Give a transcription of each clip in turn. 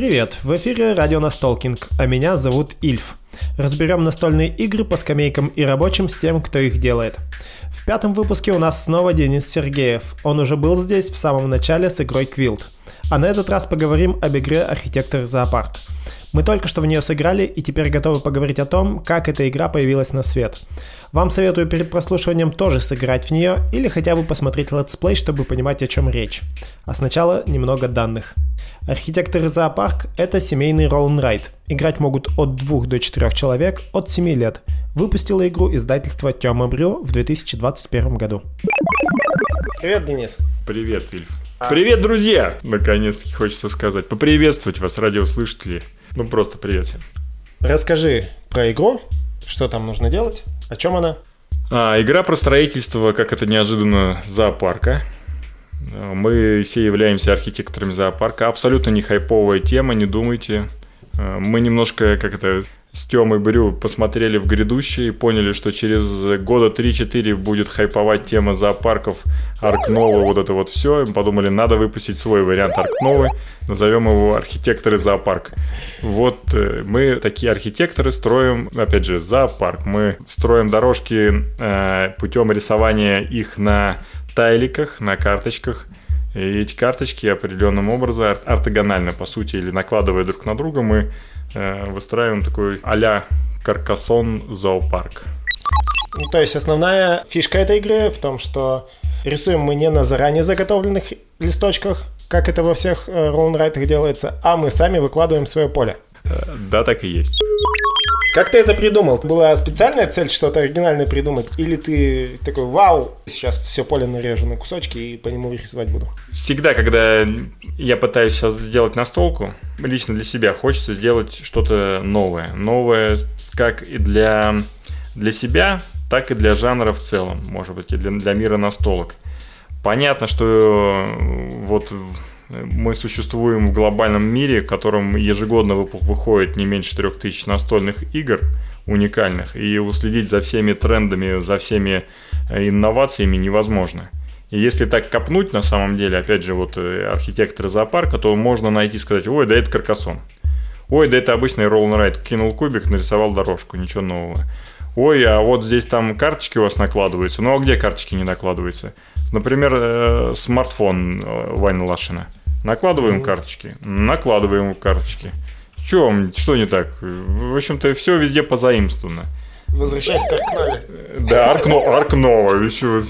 Привет, в эфире радио Настолкинг, а меня зовут Ильф. Разберем настольные игры по скамейкам и рабочим с тем, кто их делает. В пятом выпуске у нас снова Денис Сергеев. Он уже был здесь в самом начале с игрой Квилт. А на этот раз поговорим об игре «Архитектор зоопарк». Мы только что в нее сыграли и теперь готовы поговорить о том, как эта игра появилась на свет. Вам советую перед прослушиванием тоже сыграть в нее или хотя бы посмотреть летсплей, чтобы понимать о чем речь. А сначала немного данных. Архитектор зоопарк – это семейный ролл-н-райд. Играть могут от 2 до 4 человек от 7 лет. Выпустила игру издательство Тёма Брю в 2021 году. Привет, Денис. Привет, Ильф. Привет, друзья! Наконец-таки хочется сказать. Поприветствовать вас, радиослушатели. Ну, просто привет всем. Расскажи про игру, что там нужно делать, о чем она. А, игра про строительство, как это неожиданно, зоопарка. Мы все являемся архитекторами зоопарка. Абсолютно не хайповая тема, не думайте. А, мы немножко, как это, с Тёмой Брю посмотрели в грядущее и поняли, что через года 3-4 будет хайповать тема зоопарков Арк Нова, вот это вот все. И подумали, надо выпустить свой вариант Арк Новы, назовем его архитекторы зоопарк. Вот э, мы такие архитекторы строим, опять же, зоопарк. Мы строим дорожки э, путем рисования их на тайликах, на карточках. И эти карточки определенным образом ортогонально, по сути, или накладывая друг на друга, мы Э, выстраиваем такой а-ля Каркасон зоопарк. Ну, то есть основная фишка этой игры в том, что рисуем мы не на заранее заготовленных листочках, как это во всех роллнрайтах делается, а мы сами выкладываем свое поле. Э, да, так и есть. Как ты это придумал? Была специальная цель что-то оригинальное придумать? Или ты такой, вау, сейчас все поле нарежу на кусочки и по нему рисовать буду? Всегда, когда я пытаюсь сейчас сделать настолку, лично для себя хочется сделать что-то новое. Новое как и для, для себя, так и для жанра в целом, может быть, и для, для мира настолок. Понятно, что вот мы существуем в глобальном мире, в котором ежегодно выходит не меньше 3000 настольных игр уникальных, и уследить за всеми трендами, за всеми э, инновациями невозможно. И если так копнуть на самом деле, опять же, вот э, архитекторы зоопарка, то можно найти сказать, ой, да это каркасон. Ой, да это обычный ролл райд кинул кубик, нарисовал дорожку, ничего нового. Ой, а вот здесь там карточки у вас накладываются. Ну а где карточки не накладываются? Например, э, смартфон Вайна Лашина – Накладываем карточки. Накладываем карточки. Что, что не так? В общем-то, все везде позаимствовано. Возвращаясь к Аркнове. Да, Аркно, Аркнова. Еще...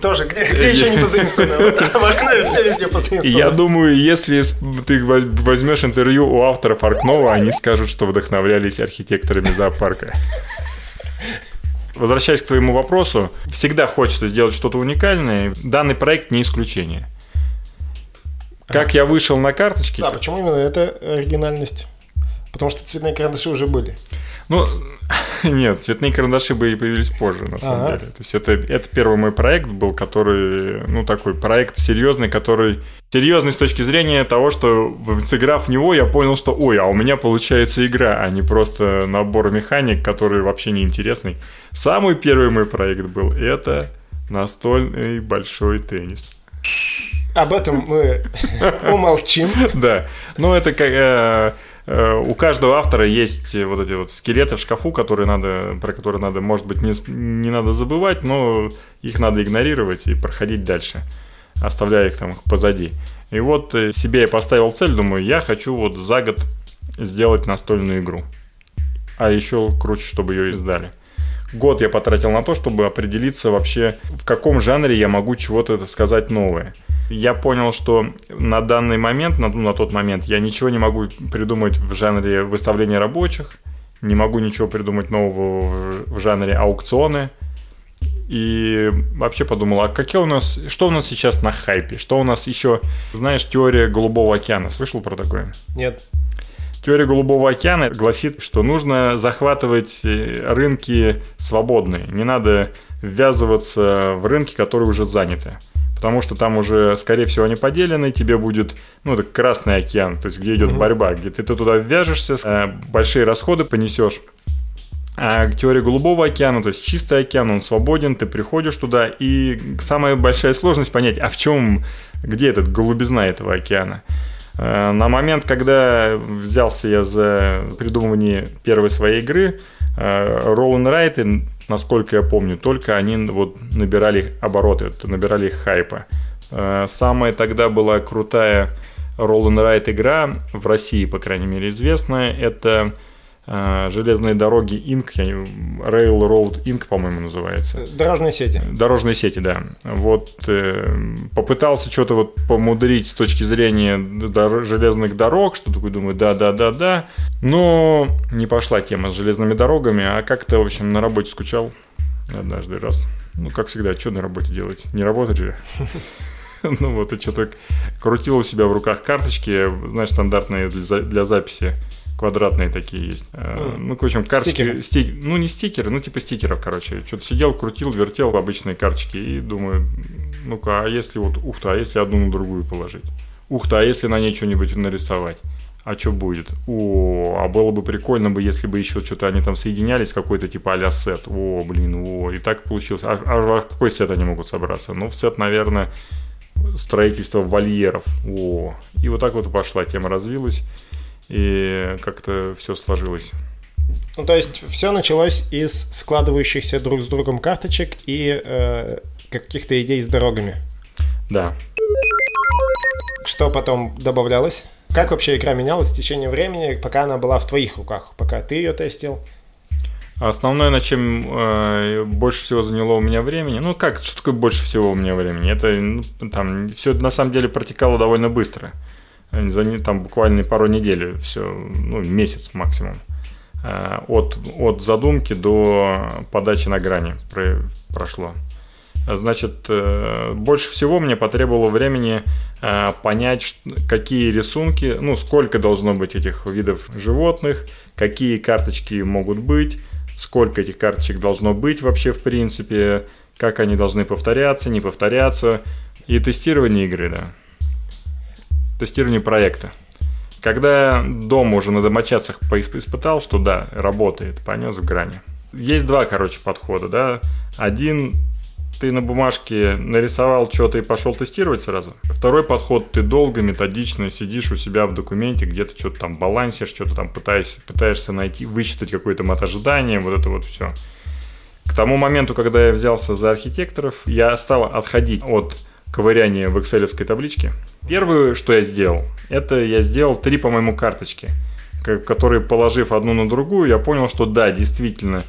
Тоже, где, где еще не позаимствовано? Вот в Аркнове все везде позаимствовано. Я думаю, если ты возьмешь интервью у авторов Аркнова, они скажут, что вдохновлялись архитекторами зоопарка. Возвращаясь к твоему вопросу, всегда хочется сделать что-то уникальное. Данный проект не исключение. Как я вышел на карточки? Да, почему именно это оригинальность? Потому что цветные карандаши уже были. Ну, нет, цветные карандаши бы и появились позже, на самом ага. деле. То есть это, это первый мой проект был, который, ну, такой проект серьезный, который серьезный с точки зрения того, что сыграв в него, я понял, что, ой, а у меня получается игра, а не просто набор механик, который вообще не интересный. Самый первый мой проект был это настольный большой теннис. Об этом мы умолчим. Да. Ну, это как э, э, у каждого автора есть вот эти вот скелеты в шкафу, которые надо, про которые надо, может быть, не, не надо забывать, но их надо игнорировать и проходить дальше, оставляя их там позади. И вот э, себе я поставил цель, думаю, я хочу вот за год сделать настольную игру. А еще круче, чтобы ее издали. Год я потратил на то, чтобы определиться вообще, в каком жанре я могу чего-то сказать новое я понял, что на данный момент, на, на тот момент, я ничего не могу придумать в жанре выставления рабочих, не могу ничего придумать нового в, в жанре аукционы. И вообще подумал, а какие у нас, что у нас сейчас на хайпе? Что у нас еще, знаешь, теория Голубого океана, слышал про такое? Нет. Теория Голубого океана гласит, что нужно захватывать э, рынки свободные. Не надо ввязываться в рынки, которые уже заняты потому что там уже, скорее всего, они поделены, тебе будет, ну, это Красный океан, то есть где идет mm-hmm. борьба, где ты, ты туда ввяжешься, э, большие расходы понесешь. А теория Голубого океана, то есть чистый океан, он свободен, ты приходишь туда, и самая большая сложность понять, а в чем, где этот голубизна этого океана. Э, на момент, когда взялся я за придумывание первой своей игры, Roll and Ride, насколько я помню, только они вот набирали обороты, набирали хайпа. Самая тогда была крутая and Ride игра, в России, по крайней мере, известная, это железные дороги Inc. Railroad Inc., по-моему, называется. Дорожные сети. Дорожные сети, да. Вот э, попытался что-то вот помудрить с точки зрения дор- железных дорог, что такое думаю, да-да-да-да. Но не пошла тема с железными дорогами, а как-то, в общем, на работе скучал однажды раз. Ну, как всегда, что на работе делать? Не работать же. Ну вот, и что-то крутил у себя в руках карточки, знаешь, стандартные для записи квадратные такие есть. Mm. Ну, в общем, карточки... Стикеры. ну, не стикеры, ну, типа стикеров, короче. Что-то сидел, крутил, вертел обычные карточки и думаю, ну-ка, а если вот, ух ты, а если одну на другую положить? Ух ты, а если на ней что-нибудь нарисовать? А что будет? О, а было бы прикольно бы, если бы еще что-то они там соединялись, какой-то типа а сет. О, блин, о, и так получилось. А, а, а какой сет они могут собраться? Ну, в сет, наверное, строительство вольеров. О, и вот так вот пошла тема развилась и как-то все сложилось. Ну, то есть все началось из складывающихся друг с другом карточек и э, каких-то идей с дорогами. Да. Что потом добавлялось? Как вообще игра менялась в течение времени, пока она была в твоих руках, пока ты ее тестил? Основное, на чем э, больше всего заняло у меня времени, ну как, что такое больше всего у меня времени? Это ну, там все на самом деле протекало довольно быстро за там буквально пару недель, все, ну, месяц максимум. Э, от, от задумки до подачи на грани прошло. Значит, э, больше всего мне потребовало времени э, понять, какие рисунки, ну, сколько должно быть этих видов животных, какие карточки могут быть, сколько этих карточек должно быть вообще в принципе, как они должны повторяться, не повторяться, и тестирование игры, да тестирование проекта. Когда дом уже на домочадцах испытал, что да, работает, понес в грани. Есть два, короче, подхода, да. Один ты на бумажке нарисовал что-то и пошел тестировать сразу. Второй подход, ты долго, методично сидишь у себя в документе, где-то что-то там балансишь, что-то там пытаешься, пытаешься найти, высчитать какое-то мат ожидания, вот это вот все. К тому моменту, когда я взялся за архитекторов, я стал отходить от ковыряние в экселевской табличке. Первое, что я сделал, это я сделал три, по-моему, карточки, которые, положив одну на другую, я понял, что да, действительно,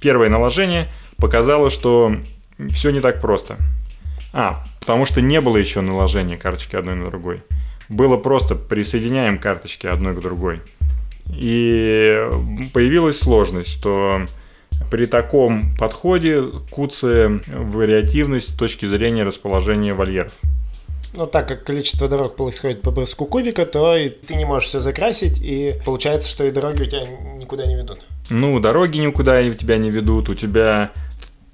первое наложение показало, что все не так просто. А, потому что не было еще наложения карточки одной на другой. Было просто присоединяем карточки одной к другой. И появилась сложность, что при таком подходе куция вариативность с точки зрения расположения вольеров. Ну, так как количество дорог происходит по броску кубика, то и ты не можешь все закрасить, и получается, что и дороги у тебя никуда не ведут. Ну, дороги никуда у тебя не ведут, у тебя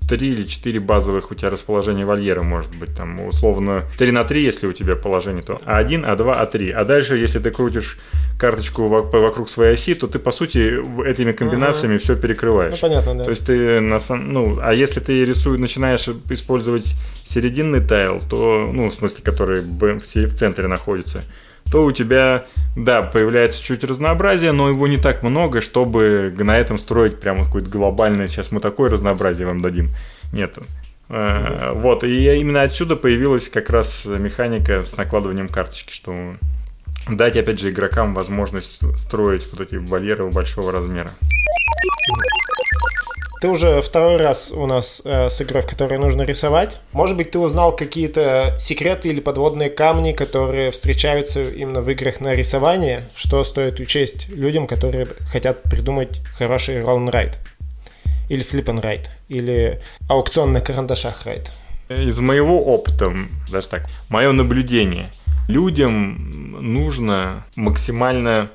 три или четыре базовых у тебя расположения вольера может быть. Там условно 3 на 3, если у тебя положение, то А1, А2, А3. А дальше, если ты крутишь карточку вокруг своей оси, то ты, по сути, этими комбинациями ага. все перекрываешь. Ну, понятно, да. То есть ты на самом... Ну, а если ты рисуешь, начинаешь использовать серединный тайл, то, ну, в смысле, который в центре находится, то у тебя, да, появляется чуть разнообразие, но его не так много, чтобы на этом строить прямо какое-то глобальное, сейчас мы такое разнообразие вам дадим. Нет. Mm-hmm. Вот, и именно отсюда появилась как раз механика с накладыванием карточки, что дать, опять же, игрокам возможность строить вот эти вольеры большого размера. Ты уже второй раз у нас э, с игрой, в которой нужно рисовать. Может быть, ты узнал какие-то секреты или подводные камни, которые встречаются именно в играх на рисование, что стоит учесть людям, которые хотят придумать хороший ролл райд или флип райд или аукцион на карандашах райд. Из моего опыта, даже так, мое наблюдение, людям нужно максимально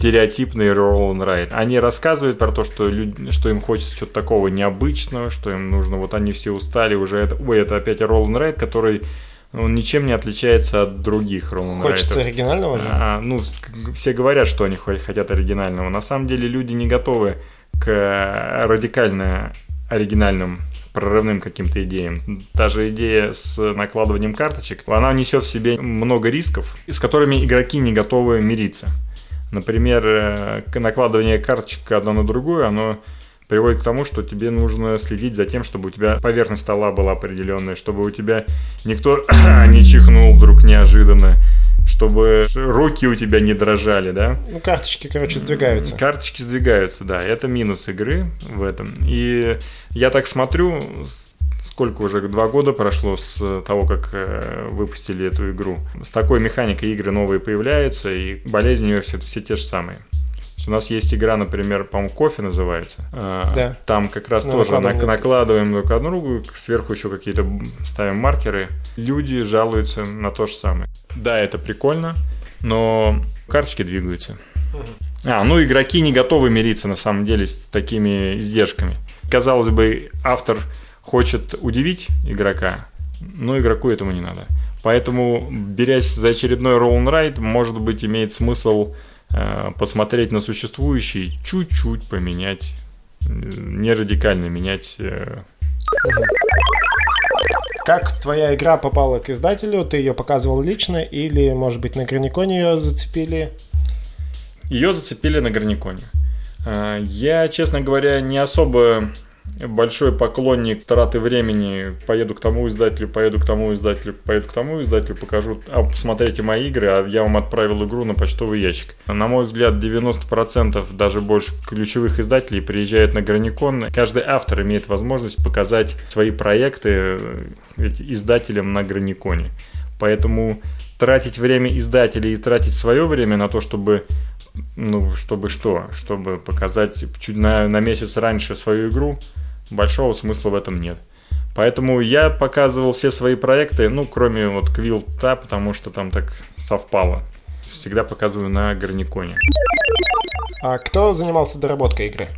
стереотипный and ride. Они рассказывают про то, что, люди, что им хочется чего-то такого необычного, что им нужно, вот они все устали уже, это, ой, это опять and ride, который он ничем не отличается от других and Хочется оригинального же? А, ну, все говорят, что они хотят оригинального. На самом деле люди не готовы к радикально оригинальным прорывным каким-то идеям. Та же идея с накладыванием карточек, она несет в себе много рисков, с которыми игроки не готовы мириться. Например, э, накладывание карточек одно на другую, оно приводит к тому, что тебе нужно следить за тем, чтобы у тебя поверхность стола была определенная, чтобы у тебя никто не чихнул вдруг неожиданно, чтобы руки у тебя не дрожали, да? Ну, карточки, короче, сдвигаются. Карточки сдвигаются, да. Это минус игры в этом. И я так смотрю, сколько уже два года прошло с того, как э, выпустили эту игру. С такой механикой игры новые появляются, и болезни у нее все, все те же самые. У нас есть игра, например, по-моему, кофе называется. А, да. Там как раз ну, тоже накладываем, накладываем друг на другу, сверху еще какие-то ставим маркеры. Люди жалуются на то же самое. Да, это прикольно, но карточки двигаются. А, ну игроки не готовы мириться на самом деле с такими издержками. Казалось бы, автор хочет удивить игрока, но игроку этому не надо. Поэтому, берясь за очередной roll ride, может быть, имеет смысл Э, посмотреть на существующий, чуть-чуть поменять, не радикально менять. Э. Как твоя игра попала к издателю? Ты ее показывал лично или, может быть, на Граниконе ее зацепили? Ее зацепили на Граниконе. Э, я, честно говоря, не особо большой поклонник траты времени. Поеду к тому издателю, поеду к тому издателю, поеду к тому издателю, покажу, а посмотрите мои игры, а я вам отправил игру на почтовый ящик. На мой взгляд, 90% даже больше ключевых издателей приезжают на Граникон. Каждый автор имеет возможность показать свои проекты э, издателям на Граниконе. Поэтому тратить время издателей и тратить свое время на то, чтобы ну, чтобы что? Чтобы показать чуть на, на месяц раньше свою игру, большого смысла в этом нет. Поэтому я показывал все свои проекты, ну, кроме вот Квилта, потому что там так совпало. Всегда показываю на Гарниконе. А кто занимался доработкой игры?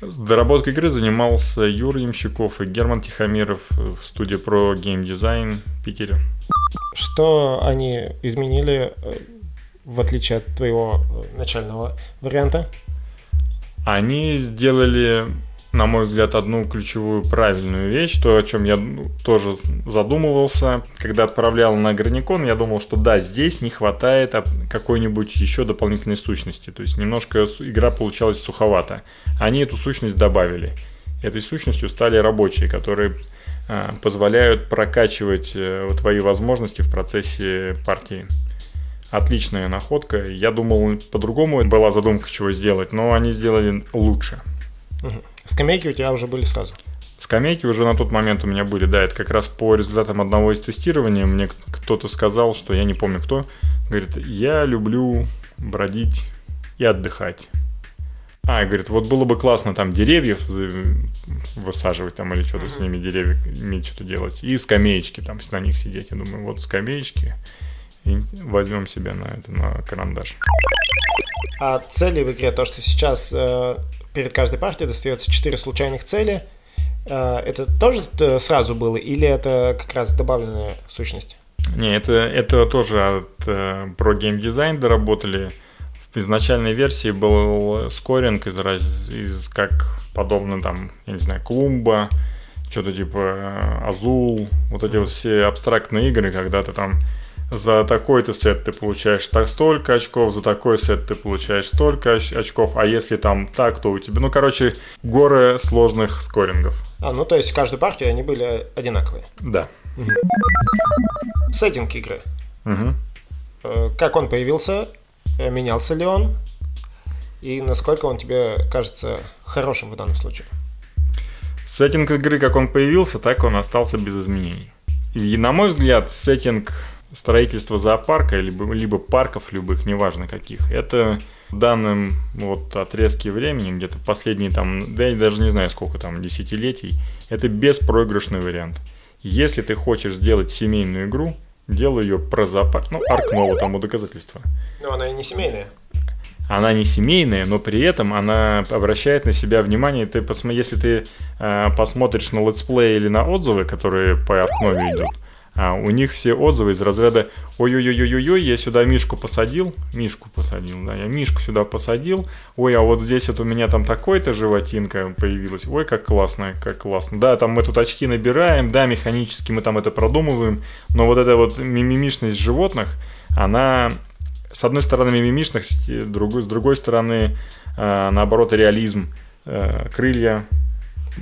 Доработкой игры занимался Юрий Ямщиков и Герман Тихомиров в студии про геймдизайн в Питере. Что они изменили, э, в отличие от твоего э, начального варианта? Они сделали на мой взгляд, одну ключевую правильную вещь, то, о чем я тоже задумывался. Когда отправлял на Граникон, я думал, что да, здесь не хватает какой-нибудь еще дополнительной сущности. То есть немножко игра получалась суховата. Они эту сущность добавили. Этой сущностью стали рабочие, которые а, позволяют прокачивать э, твои возможности в процессе партии. Отличная находка. Я думал, по-другому была задумка, чего сделать, но они сделали лучше. Угу. Скамейки у тебя уже были сразу? Скамейки уже на тот момент у меня были, да, это как раз по результатам одного из тестирования мне кто-то сказал, что я не помню кто, говорит, я люблю бродить и отдыхать. А, говорит, вот было бы классно там деревьев высаживать там или что-то с ними, деревьями что-то делать. И скамеечки там, на них сидеть. Я думаю, вот скамеечки, и возьмем себе на это, на карандаш. А цели в игре, то, что сейчас э, перед каждой партией достается 4 случайных цели. Э, это тоже сразу было или это как раз добавленная сущность? Не, это, это тоже от э, про геймдизайн доработали. В изначальной версии был скоринг из, из как подобно там, я не знаю, клумба, что-то типа э, Азул, вот эти вот все абстрактные игры, когда ты там за такой-то сет ты получаешь так столько очков, за такой сет ты получаешь столько очков, а если там так, то у тебя... Ну, короче, горы сложных скорингов. А, ну то есть в каждую партию они были одинаковые? Да. Угу. Сеттинг игры. Угу. Как он появился? Э, менялся ли он? И насколько он тебе кажется хорошим в данном случае? Сеттинг игры, как он появился, так он остался без изменений. И, на мой взгляд, сеттинг строительство зоопарка, либо, либо парков любых, неважно каких, это в данном вот отрезке времени, где-то последние там, да я даже не знаю сколько там, десятилетий, это беспроигрышный вариант. Если ты хочешь сделать семейную игру, делай ее про зоопарк. Ну, Арк тому доказательство. Но она и не семейная. Она не семейная, но при этом она обращает на себя внимание. Ты посмо... Если ты э, посмотришь на летсплей или на отзывы, которые по Арк Нове идут, А у них все отзывы из разряда «Ой-ой-ой-ой-ой, я сюда Мишку посадил». Мишку посадил, да, я Мишку сюда посадил. Ой, а вот здесь вот у меня там такой-то животинка появилась. Ой, как классно, как классно. Да, там мы тут очки набираем, да, механически мы там это продумываем. Но вот эта вот мимимишность животных, она с одной стороны мимимишность, с другой стороны, э, наоборот, реализм. Э, крылья,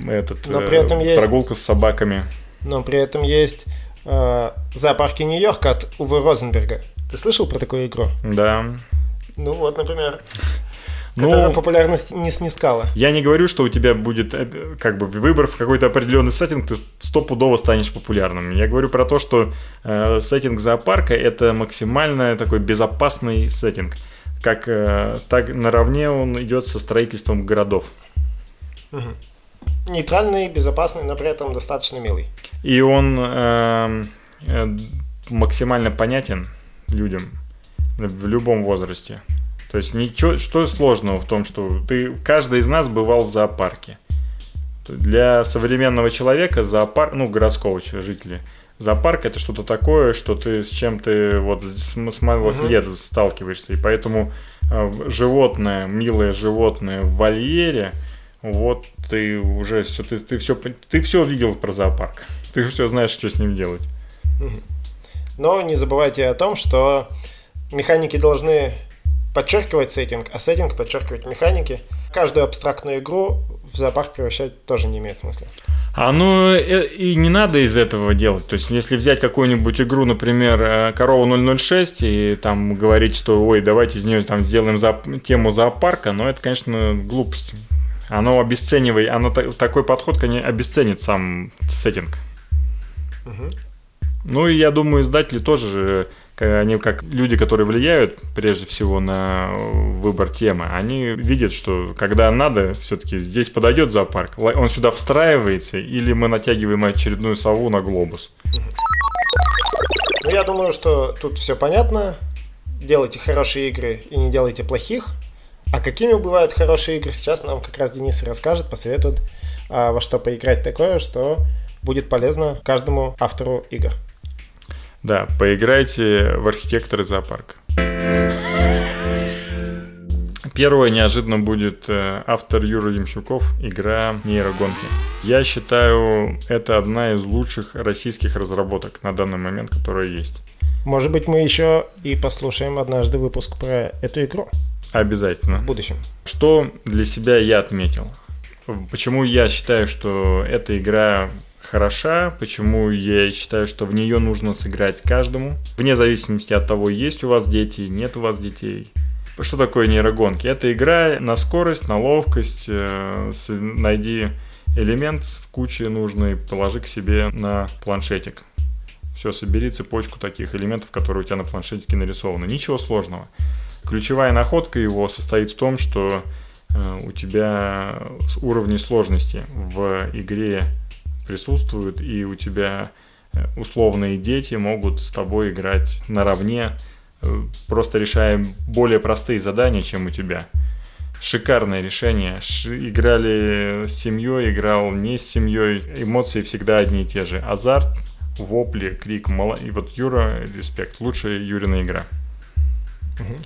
этот, Но при этом э, прогулка есть... с собаками. Но при этом есть э, зоопарки Нью-Йорка от Увы Розенберга. Ты слышал про такую игру? Да. Ну вот, например, которая ну, популярность не снискала. Я не говорю, что у тебя будет э, как бы выбор в какой-то определенный сеттинг, ты стопудово станешь популярным. Я говорю про то, что э, сеттинг зоопарка это максимально такой безопасный сеттинг. Как э, так наравне он идет со строительством городов. Угу нейтральный, безопасный, но при этом достаточно милый. И он э, э, максимально понятен людям в любом возрасте. То есть ничего, что сложного в том, что ты, каждый из нас бывал в зоопарке. Для современного человека зоопарк, ну, городского жителя, зоопарк это что-то такое, что ты с чем ты вот с, с малых угу. лет сталкиваешься. И поэтому э, животное, милое животное в вольере – вот ты уже все, ты, ты все, ты все видел про зоопарк. Ты все знаешь, что с ним делать. Но не забывайте о том, что механики должны подчеркивать сеттинг, а сеттинг подчеркивать механики. Каждую абстрактную игру в зоопарк превращать тоже не имеет смысла. А ну э, и не надо из этого делать. То есть, если взять какую-нибудь игру, например, э, Корова 006, и там говорить, что ой, давайте из нее там сделаем зоop... тему зоопарка, но это, конечно, глупость. Оно обесценивает, оно такой подход, конечно, обесценит сам сеттинг. Угу. Ну и я думаю, издатели тоже же, они как люди, которые влияют прежде всего на выбор темы, они видят, что когда надо, все-таки здесь подойдет зоопарк, он сюда встраивается, или мы натягиваем очередную сову на глобус. Ну, я думаю, что тут все понятно. Делайте хорошие игры и не делайте плохих. А какими бывают хорошие игры, сейчас нам как раз Денис расскажет, посоветует, а, во что поиграть такое, что будет полезно каждому автору игр. Да, поиграйте в архитекторы зоопарка. Первое неожиданно будет э, автор Юра Ямщуков, игра нейрогонки. Я считаю, это одна из лучших российских разработок на данный момент, которая есть. Может быть, мы еще и послушаем однажды выпуск про эту игру. Обязательно. В будущем. Что для себя я отметил? Почему я считаю, что эта игра хороша, почему я считаю, что в нее нужно сыграть каждому, вне зависимости от того, есть у вас дети, нет у вас детей. Что такое нейрогонки? Это игра на скорость, на ловкость. Э, найди элемент в куче нужный, положи к себе на планшетик. Все, собери цепочку таких элементов, которые у тебя на планшетике нарисованы. Ничего сложного. Ключевая находка его состоит в том, что э, у тебя уровни сложности в игре присутствуют, и у тебя э, условные дети могут с тобой играть наравне, э, просто решая более простые задания, чем у тебя. Шикарное решение. Ш- играли с семьей, играл не с семьей. Эмоции всегда одни и те же. Азарт, вопли, крик. Мало... И вот Юра, респект. Лучшая Юрина игра. Угу.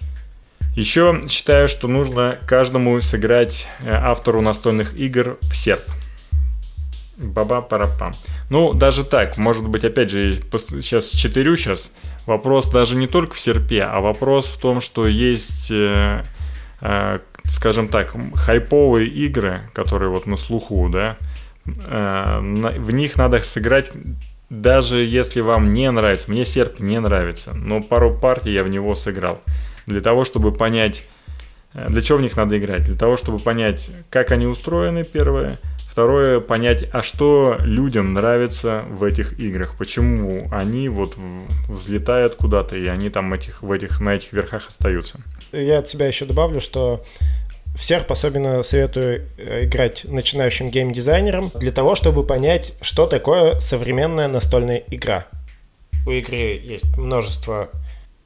Еще считаю, что нужно каждому сыграть э, автору настольных игр в серп. Баба парапам. Ну, даже так, может быть, опять же, сейчас четырю сейчас. Вопрос даже не только в серпе, а вопрос в том, что есть, э, э, скажем так, хайповые игры, которые вот на слуху, да, э, в них надо сыграть даже если вам не нравится, мне серп не нравится, но пару партий я в него сыграл для того, чтобы понять, э, для чего в них надо играть, для того, чтобы понять, как они устроены, первое, второе, понять, а что людям нравится в этих играх, почему они вот взлетают куда-то, и они там этих, в этих, на этих верхах остаются. Я от себя еще добавлю, что всех особенно советую э, играть начинающим геймдизайнерам для того, чтобы понять, что такое современная настольная игра. У игры есть множество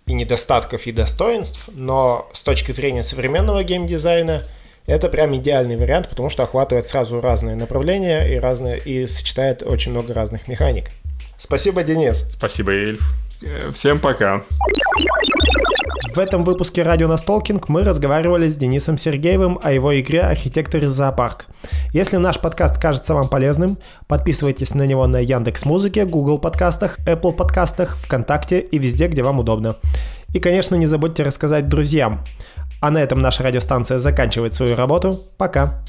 и недостатков, и достоинств, но с точки зрения современного геймдизайна это прям идеальный вариант, потому что охватывает сразу разные направления и, разные, и сочетает очень много разных механик. Спасибо, Денис. Спасибо, Эльф. Всем пока. В этом выпуске «Радио Настолкинг» мы разговаривали с Денисом Сергеевым о его игре «Архитектор из зоопарк». Если наш подкаст кажется вам полезным, подписывайтесь на него на Яндекс Музыке, Google подкастах, Apple подкастах, ВКонтакте и везде, где вам удобно. И, конечно, не забудьте рассказать друзьям. А на этом наша радиостанция заканчивает свою работу. Пока!